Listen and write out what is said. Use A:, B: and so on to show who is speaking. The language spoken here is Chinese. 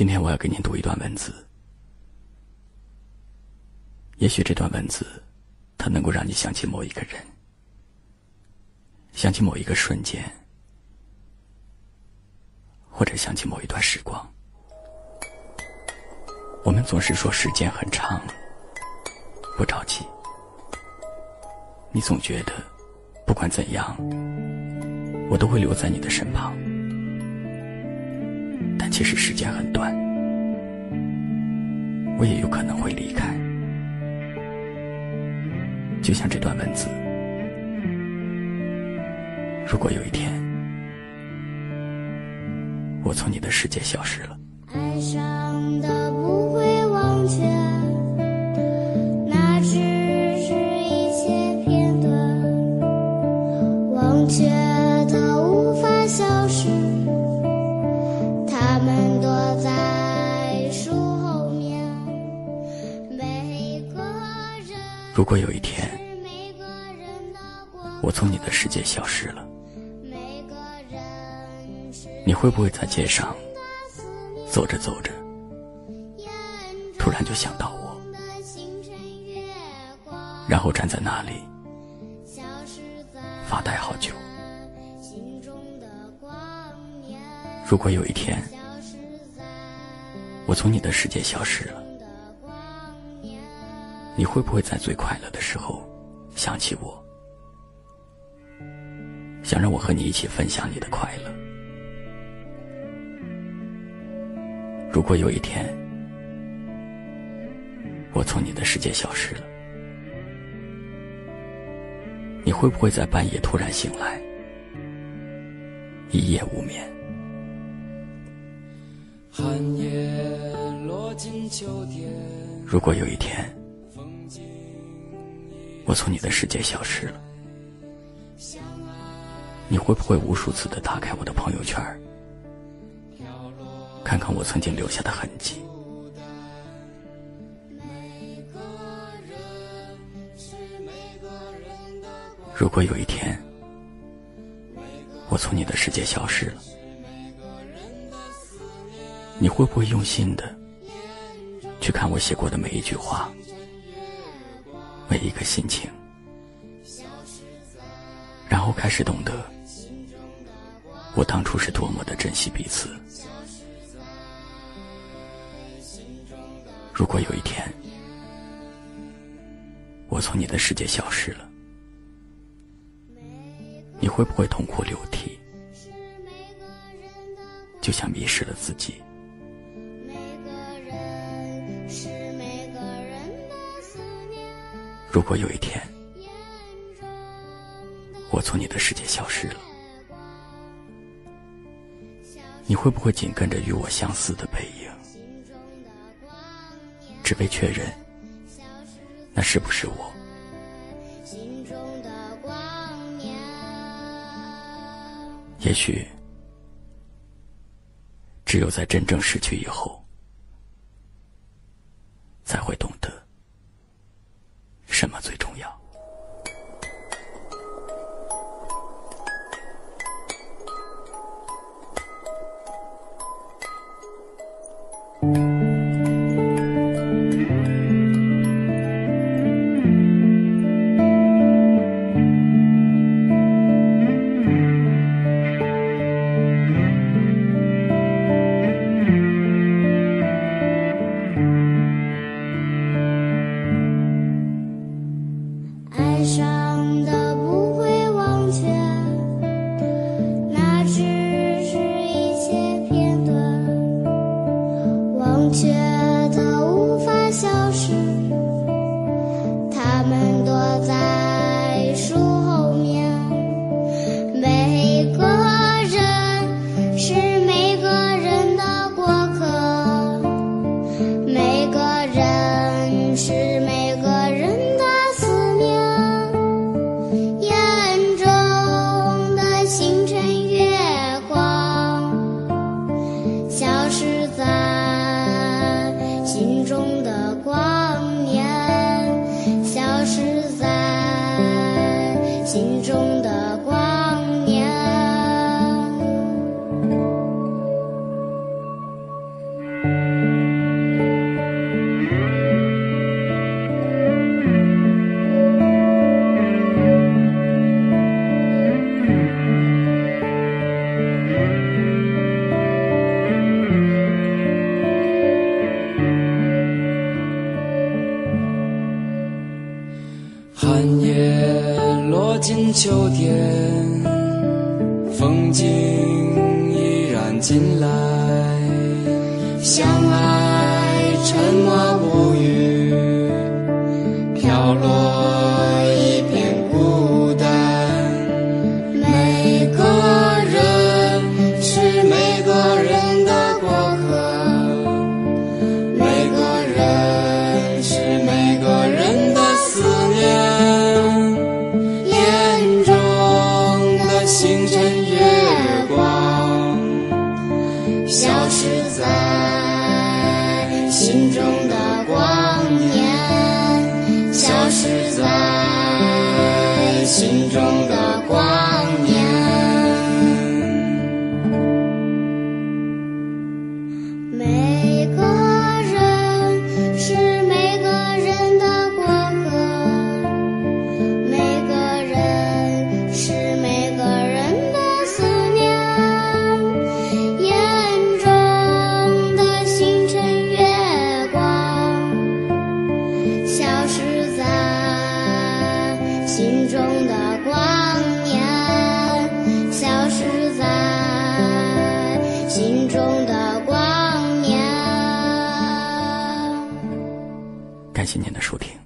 A: 今天我要给您读一段文字，也许这段文字，它能够让你想起某一个人，想起某一个瞬间，或者想起某一段时光。我们总是说时间很长，不着急。你总觉得，不管怎样，我都会留在你的身旁。其实时间很短，我也有可能会离开。就像这段文字，如果有一天，我从你的世界消失了。
B: 爱上的不会忘却，
A: 如果有一天，我从你的世界消失了，你会不会在街上走着走着，突然就想到我，然后站在那里发呆好久？如果有一天，我从你的世界消失了，你会不会在最快乐的时候想起我，想让我和你一起分享你的快乐？如果有一天我从你的世界消失了，你会不会在半夜突然醒来，一夜无眠？
C: 寒夜落尽秋天，
A: 如果有一天我从你的世界消失了，你会不会无数次的打开我的朋友圈，看看我曾经留下的痕迹？如果有一天我从你的世界消失了，你会不会用心的去看我写过的每一句话，一个心情，然后开始懂得我当初是多么的珍惜彼此？如果有一天我从你的世界消失了，你会不会痛哭流涕，就像迷失了自己？如果有一天我从你的世界消失了，你会不会紧跟着与我相似的背影，只为确认那是不是我？也许，只有在真正失去以后，才会懂
B: 上的不会忘却，那只是一些片段。忘却的无法消失，他们躲在树后面。每个人是每个人的过客。每个人是进来，相爱沉默。
D: 心中的光年。
A: 感谢您的收听。